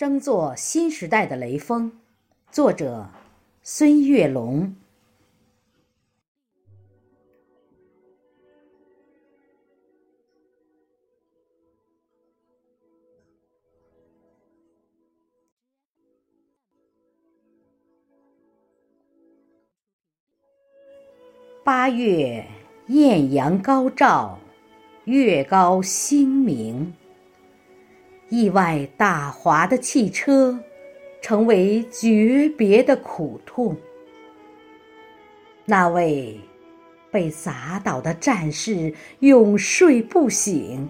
争做新时代的雷锋，作者孙月龙。八月艳阳高照，月高星明。意外打滑的汽车，成为诀别的苦痛。那位被砸倒的战士永睡不醒，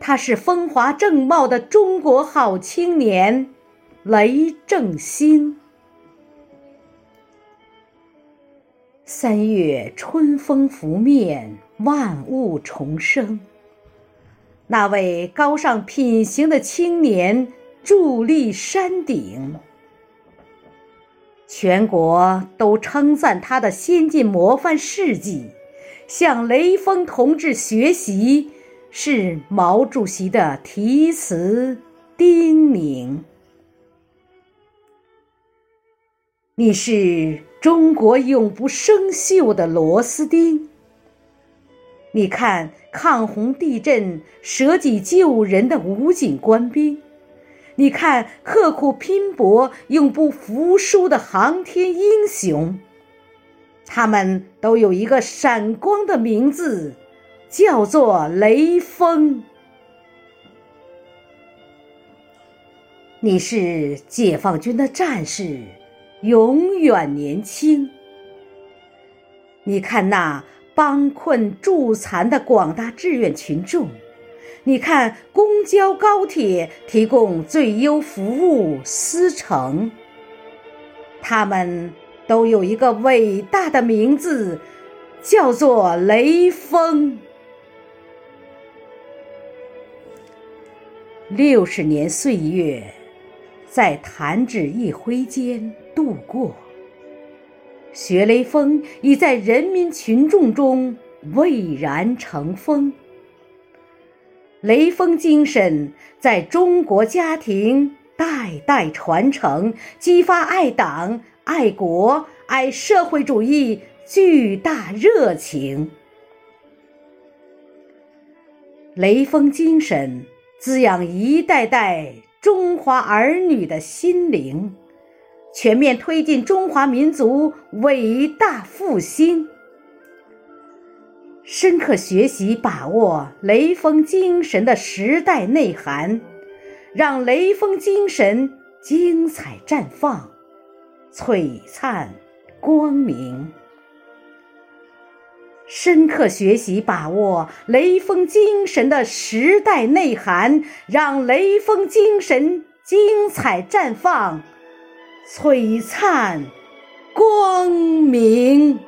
他是风华正茂的中国好青年雷正兴。三月春风拂面，万物重生。那位高尚品行的青年伫立山顶，全国都称赞他的先进模范事迹，向雷锋同志学习，是毛主席的题词叮咛。你是中国永不生锈的螺丝钉。你看，抗洪地震舍己救人的武警官兵；你看，刻苦拼搏永不服输的航天英雄。他们都有一个闪光的名字，叫做雷锋。你是解放军的战士，永远年轻。你看那。帮困助残的广大志愿群众，你看，公交、高铁提供最优服务，司乘，他们都有一个伟大的名字，叫做雷锋。六十年岁月，在弹指一挥间度过。学雷锋已在人民群众中蔚然成风，雷锋精神在中国家庭代代传承，激发爱党、爱国、爱社会主义巨大热情。雷锋精神滋养一代代中华儿女的心灵。全面推进中华民族伟大复兴，深刻学习把握雷锋精神的时代内涵，让雷锋精神精彩绽放、璀璨光明。深刻学习把握雷锋精神的时代内涵，让雷锋精神精彩绽放。璀璨光明。